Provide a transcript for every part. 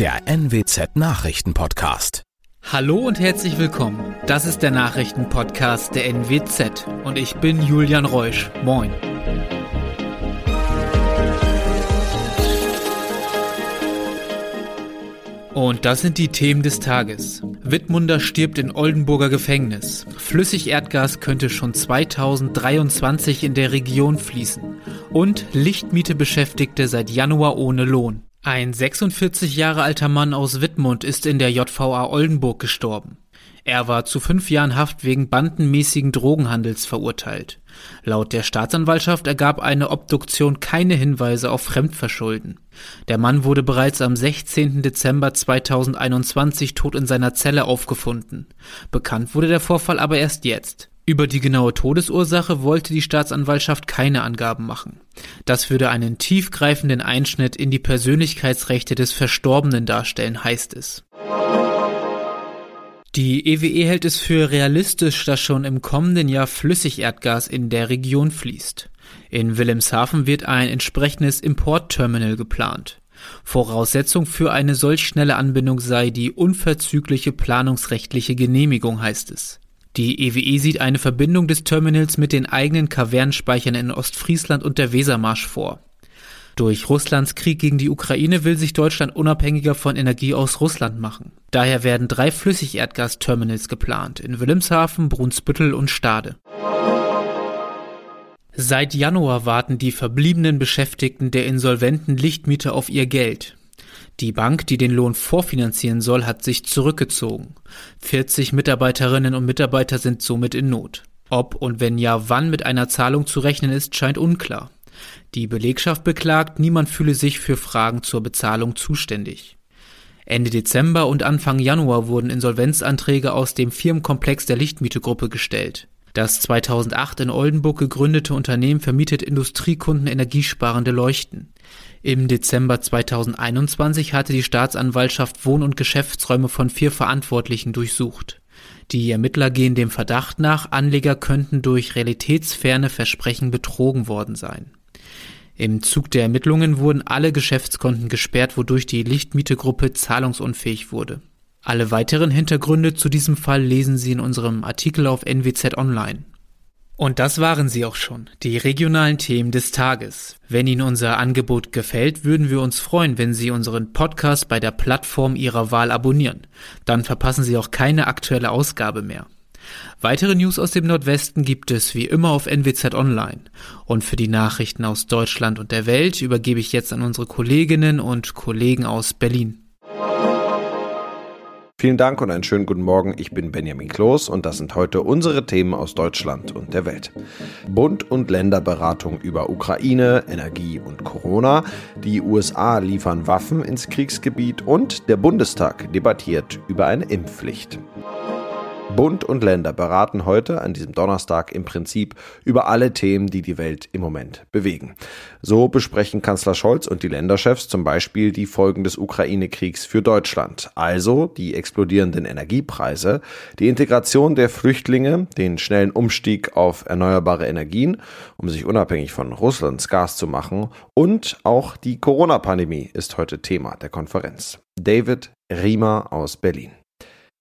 der NWZ Nachrichtenpodcast. Hallo und herzlich willkommen. Das ist der Nachrichtenpodcast der NWZ und ich bin Julian Reusch. Moin. Und das sind die Themen des Tages. Wittmunder stirbt in Oldenburger Gefängnis. Flüssigerdgas könnte schon 2023 in der Region fließen. Und Lichtmiete Beschäftigte seit Januar ohne Lohn. Ein 46 Jahre alter Mann aus Wittmund ist in der JVA Oldenburg gestorben. Er war zu fünf Jahren Haft wegen bandenmäßigen Drogenhandels verurteilt. Laut der Staatsanwaltschaft ergab eine Obduktion keine Hinweise auf Fremdverschulden. Der Mann wurde bereits am 16. Dezember 2021 tot in seiner Zelle aufgefunden. Bekannt wurde der Vorfall aber erst jetzt. Über die genaue Todesursache wollte die Staatsanwaltschaft keine Angaben machen. Das würde einen tiefgreifenden Einschnitt in die Persönlichkeitsrechte des Verstorbenen darstellen, heißt es. Die EWE e hält es für realistisch, dass schon im kommenden Jahr Flüssigerdgas in der Region fließt. In Wilhelmshaven wird ein entsprechendes Importterminal geplant. Voraussetzung für eine solch schnelle Anbindung sei die unverzügliche planungsrechtliche Genehmigung, heißt es. Die EWE e sieht eine Verbindung des Terminals mit den eigenen Kavernenspeichern in Ostfriesland und der Wesermarsch vor. Durch Russlands Krieg gegen die Ukraine will sich Deutschland unabhängiger von Energie aus Russland machen. Daher werden drei Flüssigerdgasterminals geplant in Wilhelmshaven, Brunsbüttel und Stade. Seit Januar warten die verbliebenen Beschäftigten der insolventen Lichtmieter auf ihr Geld. Die Bank, die den Lohn vorfinanzieren soll, hat sich zurückgezogen. 40 Mitarbeiterinnen und Mitarbeiter sind somit in Not. Ob und wenn ja, wann mit einer Zahlung zu rechnen ist, scheint unklar. Die Belegschaft beklagt, niemand fühle sich für Fragen zur Bezahlung zuständig. Ende Dezember und Anfang Januar wurden Insolvenzanträge aus dem Firmenkomplex der Lichtmiete-Gruppe gestellt. Das 2008 in Oldenburg gegründete Unternehmen vermietet Industriekunden energiesparende Leuchten. Im Dezember 2021 hatte die Staatsanwaltschaft Wohn- und Geschäftsräume von vier Verantwortlichen durchsucht. Die Ermittler gehen dem Verdacht nach, Anleger könnten durch realitätsferne Versprechen betrogen worden sein. Im Zug der Ermittlungen wurden alle Geschäftskonten gesperrt, wodurch die Lichtmietegruppe zahlungsunfähig wurde. Alle weiteren Hintergründe zu diesem Fall lesen Sie in unserem Artikel auf NWZ Online. Und das waren sie auch schon, die regionalen Themen des Tages. Wenn Ihnen unser Angebot gefällt, würden wir uns freuen, wenn Sie unseren Podcast bei der Plattform Ihrer Wahl abonnieren. Dann verpassen Sie auch keine aktuelle Ausgabe mehr. Weitere News aus dem Nordwesten gibt es wie immer auf NWZ Online. Und für die Nachrichten aus Deutschland und der Welt übergebe ich jetzt an unsere Kolleginnen und Kollegen aus Berlin. Vielen Dank und einen schönen guten Morgen. Ich bin Benjamin Kloß und das sind heute unsere Themen aus Deutschland und der Welt. Bund- und Länderberatung über Ukraine, Energie und Corona. Die USA liefern Waffen ins Kriegsgebiet und der Bundestag debattiert über eine Impfpflicht. Bund und Länder beraten heute an diesem Donnerstag im Prinzip über alle Themen, die die Welt im Moment bewegen. So besprechen Kanzler Scholz und die Länderchefs zum Beispiel die Folgen des Ukraine-Kriegs für Deutschland, also die explodierenden Energiepreise, die Integration der Flüchtlinge, den schnellen Umstieg auf erneuerbare Energien, um sich unabhängig von Russlands Gas zu machen und auch die Corona-Pandemie ist heute Thema der Konferenz. David Riemer aus Berlin.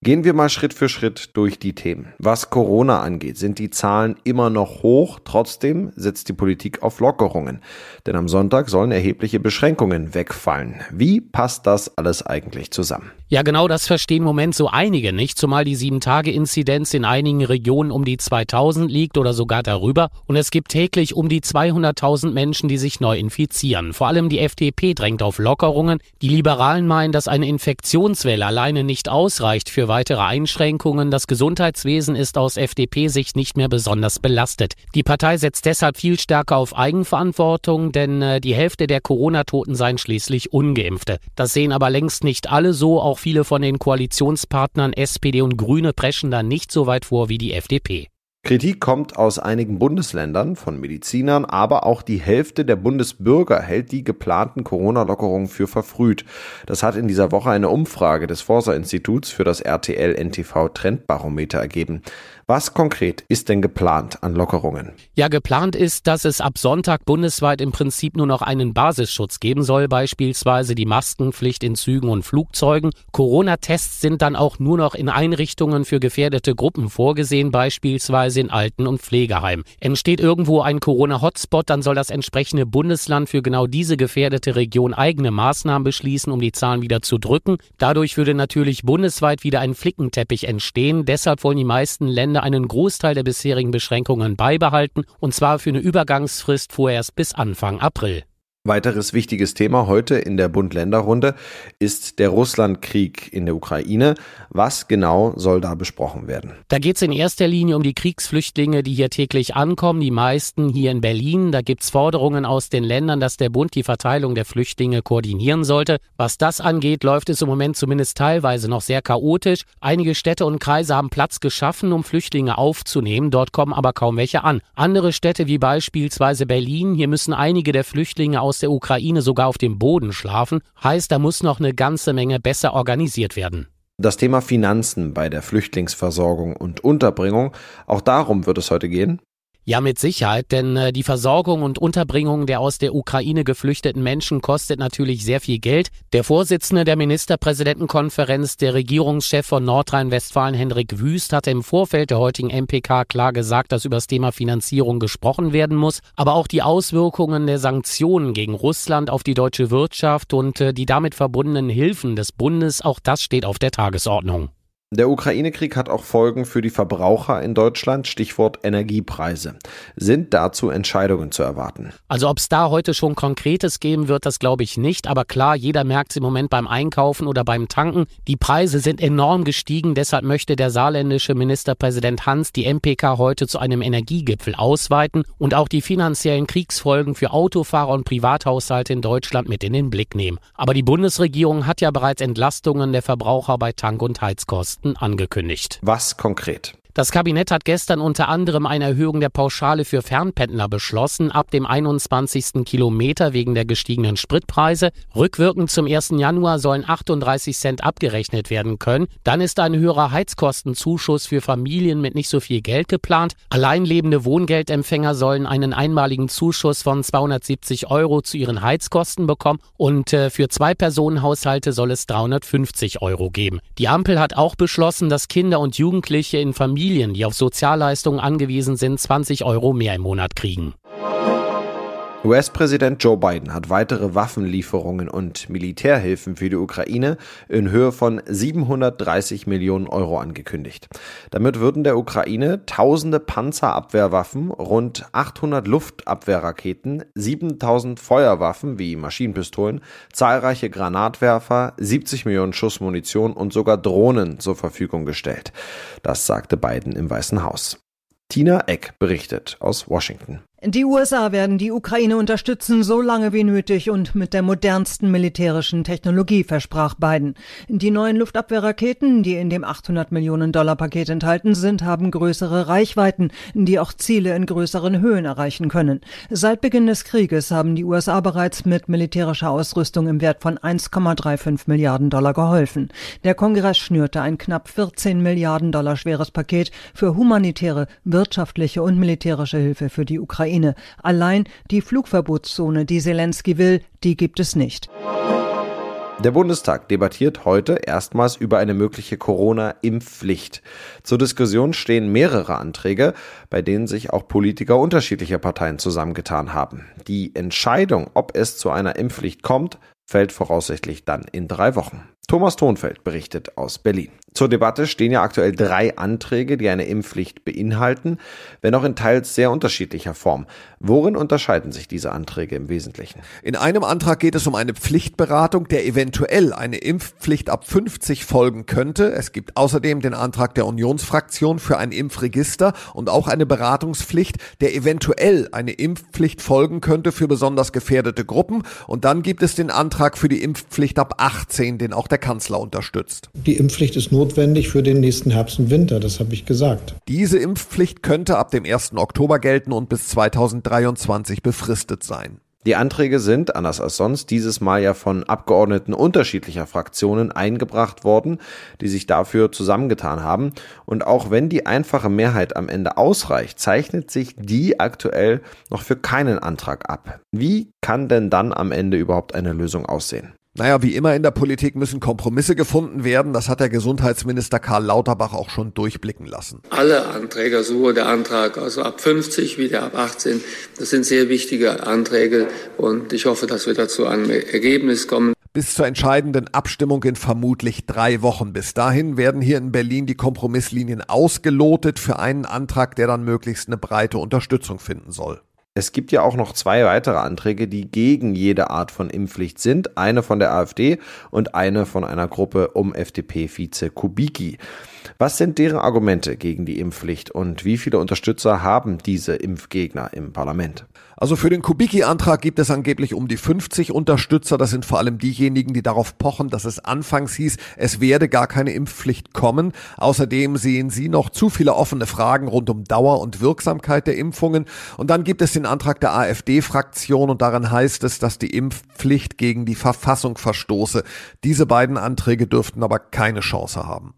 Gehen wir mal Schritt für Schritt durch die Themen. Was Corona angeht, sind die Zahlen immer noch hoch. Trotzdem setzt die Politik auf Lockerungen. Denn am Sonntag sollen erhebliche Beschränkungen wegfallen. Wie passt das alles eigentlich zusammen? Ja, genau das verstehen im Moment so einige nicht, zumal die 7-Tage-Inzidenz in einigen Regionen um die 2000 liegt oder sogar darüber und es gibt täglich um die 200.000 Menschen, die sich neu infizieren. Vor allem die FDP drängt auf Lockerungen. Die Liberalen meinen, dass eine Infektionswelle alleine nicht ausreicht für weitere Einschränkungen. Das Gesundheitswesen ist aus FDP-Sicht nicht mehr besonders belastet. Die Partei setzt deshalb viel stärker auf Eigenverantwortung, denn äh, die Hälfte der Corona-Toten seien schließlich ungeimpfte. Das sehen aber längst nicht alle so, auch auch viele von den Koalitionspartnern SPD und Grüne preschen da nicht so weit vor wie die FDP. Kritik kommt aus einigen Bundesländern von Medizinern, aber auch die Hälfte der Bundesbürger hält die geplanten Corona-Lockerungen für verfrüht. Das hat in dieser Woche eine Umfrage des Forsa-Instituts für das RTL NTV Trendbarometer ergeben. Was konkret ist denn geplant an Lockerungen? Ja, geplant ist, dass es ab Sonntag bundesweit im Prinzip nur noch einen Basisschutz geben soll, beispielsweise die Maskenpflicht in Zügen und Flugzeugen. Corona-Tests sind dann auch nur noch in Einrichtungen für gefährdete Gruppen vorgesehen, beispielsweise in Alten- und Pflegeheimen. Entsteht irgendwo ein Corona-Hotspot, dann soll das entsprechende Bundesland für genau diese gefährdete Region eigene Maßnahmen beschließen, um die Zahlen wieder zu drücken. Dadurch würde natürlich bundesweit wieder ein Flickenteppich entstehen. Deshalb wollen die meisten Länder einen Großteil der bisherigen Beschränkungen beibehalten, und zwar für eine Übergangsfrist vorerst bis Anfang April. Weiteres wichtiges Thema heute in der Bund-Länder-Runde ist der Russlandkrieg in der Ukraine. Was genau soll da besprochen werden? Da geht es in erster Linie um die Kriegsflüchtlinge, die hier täglich ankommen, die meisten hier in Berlin. Da gibt es Forderungen aus den Ländern, dass der Bund die Verteilung der Flüchtlinge koordinieren sollte. Was das angeht, läuft es im Moment zumindest teilweise noch sehr chaotisch. Einige Städte und Kreise haben Platz geschaffen, um Flüchtlinge aufzunehmen. Dort kommen aber kaum welche an. Andere Städte wie beispielsweise Berlin, hier müssen einige der Flüchtlinge aus der Ukraine sogar auf dem Boden schlafen, heißt, da muss noch eine ganze Menge besser organisiert werden. Das Thema Finanzen bei der Flüchtlingsversorgung und Unterbringung, auch darum wird es heute gehen. Ja, mit Sicherheit, denn äh, die Versorgung und Unterbringung der aus der Ukraine geflüchteten Menschen kostet natürlich sehr viel Geld. Der Vorsitzende der Ministerpräsidentenkonferenz, der Regierungschef von Nordrhein-Westfalen, Hendrik Wüst, hatte im Vorfeld der heutigen MPK klar gesagt, dass über das Thema Finanzierung gesprochen werden muss, aber auch die Auswirkungen der Sanktionen gegen Russland auf die deutsche Wirtschaft und äh, die damit verbundenen Hilfen des Bundes, auch das steht auf der Tagesordnung. Der Ukraine-Krieg hat auch Folgen für die Verbraucher in Deutschland, Stichwort Energiepreise. Sind dazu Entscheidungen zu erwarten? Also ob es da heute schon Konkretes geben wird, das glaube ich nicht. Aber klar, jeder merkt es im Moment beim Einkaufen oder beim Tanken. Die Preise sind enorm gestiegen. Deshalb möchte der saarländische Ministerpräsident Hans die MPK heute zu einem Energiegipfel ausweiten und auch die finanziellen Kriegsfolgen für Autofahrer und Privathaushalte in Deutschland mit in den Blick nehmen. Aber die Bundesregierung hat ja bereits Entlastungen der Verbraucher bei Tank- und Heizkosten angekündigt. Was konkret? Das Kabinett hat gestern unter anderem eine Erhöhung der Pauschale für Fernpendler beschlossen, ab dem 21. Kilometer wegen der gestiegenen Spritpreise. Rückwirkend zum 1. Januar sollen 38 Cent abgerechnet werden können. Dann ist ein höherer Heizkostenzuschuss für Familien mit nicht so viel Geld geplant. Alleinlebende Wohngeldempfänger sollen einen einmaligen Zuschuss von 270 Euro zu ihren Heizkosten bekommen und äh, für Zwei-Personen-Haushalte soll es 350 Euro geben. Die Ampel hat auch beschlossen, dass Kinder und Jugendliche in Familien Familien, die auf Sozialleistungen angewiesen sind, 20 Euro mehr im Monat kriegen. US-Präsident Joe Biden hat weitere Waffenlieferungen und Militärhilfen für die Ukraine in Höhe von 730 Millionen Euro angekündigt. Damit würden der Ukraine tausende Panzerabwehrwaffen, rund 800 Luftabwehrraketen, 7000 Feuerwaffen wie Maschinenpistolen, zahlreiche Granatwerfer, 70 Millionen Schuss Munition und sogar Drohnen zur Verfügung gestellt. Das sagte Biden im Weißen Haus. Tina Eck berichtet aus Washington. Die USA werden die Ukraine unterstützen, so lange wie nötig und mit der modernsten militärischen Technologie, versprach Biden. Die neuen Luftabwehrraketen, die in dem 800 Millionen Dollar Paket enthalten sind, haben größere Reichweiten, die auch Ziele in größeren Höhen erreichen können. Seit Beginn des Krieges haben die USA bereits mit militärischer Ausrüstung im Wert von 1,35 Milliarden Dollar geholfen. Der Kongress schnürte ein knapp 14 Milliarden Dollar schweres Paket für humanitäre, wirtschaftliche und militärische Hilfe für die Ukraine Ukraine. Allein die Flugverbotszone, die Zelensky will, die gibt es nicht. Der Bundestag debattiert heute erstmals über eine mögliche Corona-Impfpflicht. Zur Diskussion stehen mehrere Anträge, bei denen sich auch Politiker unterschiedlicher Parteien zusammengetan haben. Die Entscheidung, ob es zu einer Impfpflicht kommt, fällt voraussichtlich dann in drei Wochen. Thomas Thonfeld berichtet aus Berlin. Zur Debatte stehen ja aktuell drei Anträge, die eine Impfpflicht beinhalten, wenn auch in teils sehr unterschiedlicher Form. Worin unterscheiden sich diese Anträge im Wesentlichen? In einem Antrag geht es um eine Pflichtberatung, der eventuell eine Impfpflicht ab 50 folgen könnte. Es gibt außerdem den Antrag der Unionsfraktion für ein Impfregister und auch eine Beratungspflicht, der eventuell eine Impfpflicht folgen könnte für besonders gefährdete Gruppen. Und dann gibt es den Antrag für die Impfpflicht ab 18, den auch der Kanzler unterstützt. Die Impfpflicht ist notwendig für den nächsten Herbst und Winter, das habe ich gesagt. Diese Impfpflicht könnte ab dem 1. Oktober gelten und bis 2023 befristet sein. Die Anträge sind, anders als sonst, dieses Mal ja von Abgeordneten unterschiedlicher Fraktionen eingebracht worden, die sich dafür zusammengetan haben. Und auch wenn die einfache Mehrheit am Ende ausreicht, zeichnet sich die aktuell noch für keinen Antrag ab. Wie kann denn dann am Ende überhaupt eine Lösung aussehen? Naja, wie immer in der Politik müssen Kompromisse gefunden werden. Das hat der Gesundheitsminister Karl Lauterbach auch schon durchblicken lassen. Alle Anträge, sowohl der Antrag also ab 50 wie der ab 18, das sind sehr wichtige Anträge und ich hoffe, dass wir dazu ein Ergebnis kommen. Bis zur entscheidenden Abstimmung in vermutlich drei Wochen. Bis dahin werden hier in Berlin die Kompromisslinien ausgelotet für einen Antrag, der dann möglichst eine breite Unterstützung finden soll. Es gibt ja auch noch zwei weitere Anträge, die gegen jede Art von Impfpflicht sind. Eine von der AfD und eine von einer Gruppe um FDP-Vize Kubicki. Was sind deren Argumente gegen die Impfpflicht und wie viele Unterstützer haben diese Impfgegner im Parlament? Also für den Kubicki-Antrag gibt es angeblich um die 50 Unterstützer. Das sind vor allem diejenigen, die darauf pochen, dass es anfangs hieß, es werde gar keine Impfpflicht kommen. Außerdem sehen sie noch zu viele offene Fragen rund um Dauer und Wirksamkeit der Impfungen. Und dann gibt es den Antrag der AfD-Fraktion und darin heißt es, dass die Impfpflicht gegen die Verfassung verstoße. Diese beiden Anträge dürften aber keine Chance haben.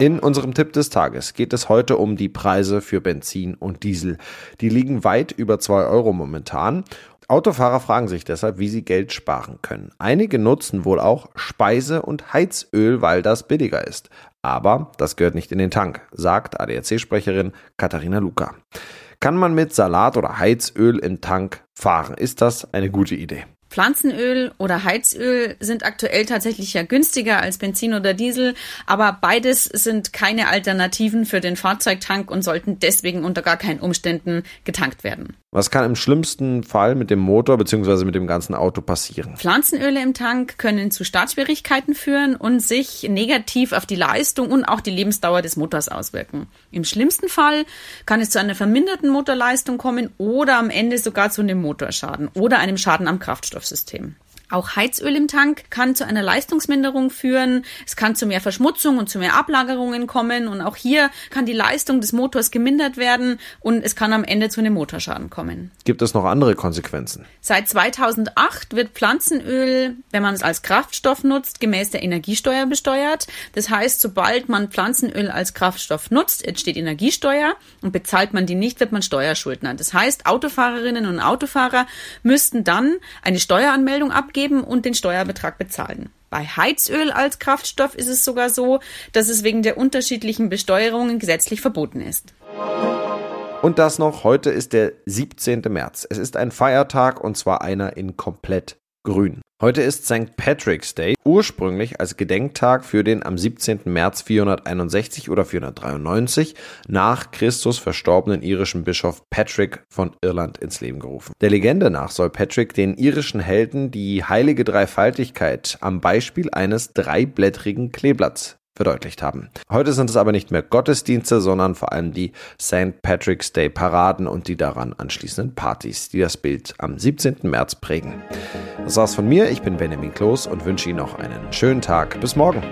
In unserem Tipp des Tages geht es heute um die Preise für Benzin und Diesel. Die liegen weit über zwei Euro momentan. Autofahrer fragen sich deshalb, wie sie Geld sparen können. Einige nutzen wohl auch Speise- und Heizöl, weil das billiger ist. Aber das gehört nicht in den Tank, sagt ADAC-Sprecherin Katharina Luca. Kann man mit Salat oder Heizöl im Tank fahren? Ist das eine gute Idee? Pflanzenöl oder Heizöl sind aktuell tatsächlich ja günstiger als Benzin oder Diesel, aber beides sind keine Alternativen für den Fahrzeugtank und sollten deswegen unter gar keinen Umständen getankt werden. Was kann im schlimmsten Fall mit dem Motor bzw. mit dem ganzen Auto passieren? Pflanzenöle im Tank können zu Startschwierigkeiten führen und sich negativ auf die Leistung und auch die Lebensdauer des Motors auswirken. Im schlimmsten Fall kann es zu einer verminderten Motorleistung kommen oder am Ende sogar zu einem Motorschaden oder einem Schaden am Kraftstoffsystem. Auch Heizöl im Tank kann zu einer Leistungsminderung führen. Es kann zu mehr Verschmutzung und zu mehr Ablagerungen kommen. Und auch hier kann die Leistung des Motors gemindert werden und es kann am Ende zu einem Motorschaden kommen. Gibt es noch andere Konsequenzen? Seit 2008 wird Pflanzenöl, wenn man es als Kraftstoff nutzt, gemäß der Energiesteuer besteuert. Das heißt, sobald man Pflanzenöl als Kraftstoff nutzt, entsteht Energiesteuer und bezahlt man die nicht, wird man Steuerschuldner. Das heißt, Autofahrerinnen und Autofahrer müssten dann eine Steueranmeldung abgeben abgeben und den Steuerbetrag bezahlen. Bei Heizöl als Kraftstoff ist es sogar so, dass es wegen der unterschiedlichen Besteuerungen gesetzlich verboten ist. Und das noch, heute ist der 17. März. Es ist ein Feiertag und zwar einer in komplett grün. Heute ist St. Patrick's Day, ursprünglich als Gedenktag für den am 17. März 461 oder 493 nach Christus verstorbenen irischen Bischof Patrick von Irland ins Leben gerufen. Der Legende nach soll Patrick den irischen Helden die heilige Dreifaltigkeit am Beispiel eines dreiblättrigen Kleeblatts verdeutlicht haben. Heute sind es aber nicht mehr Gottesdienste, sondern vor allem die St. Patrick's Day Paraden und die daran anschließenden Partys, die das Bild am 17. März prägen. Das war's von mir. Ich bin Benjamin Kloß und wünsche Ihnen noch einen schönen Tag. Bis morgen.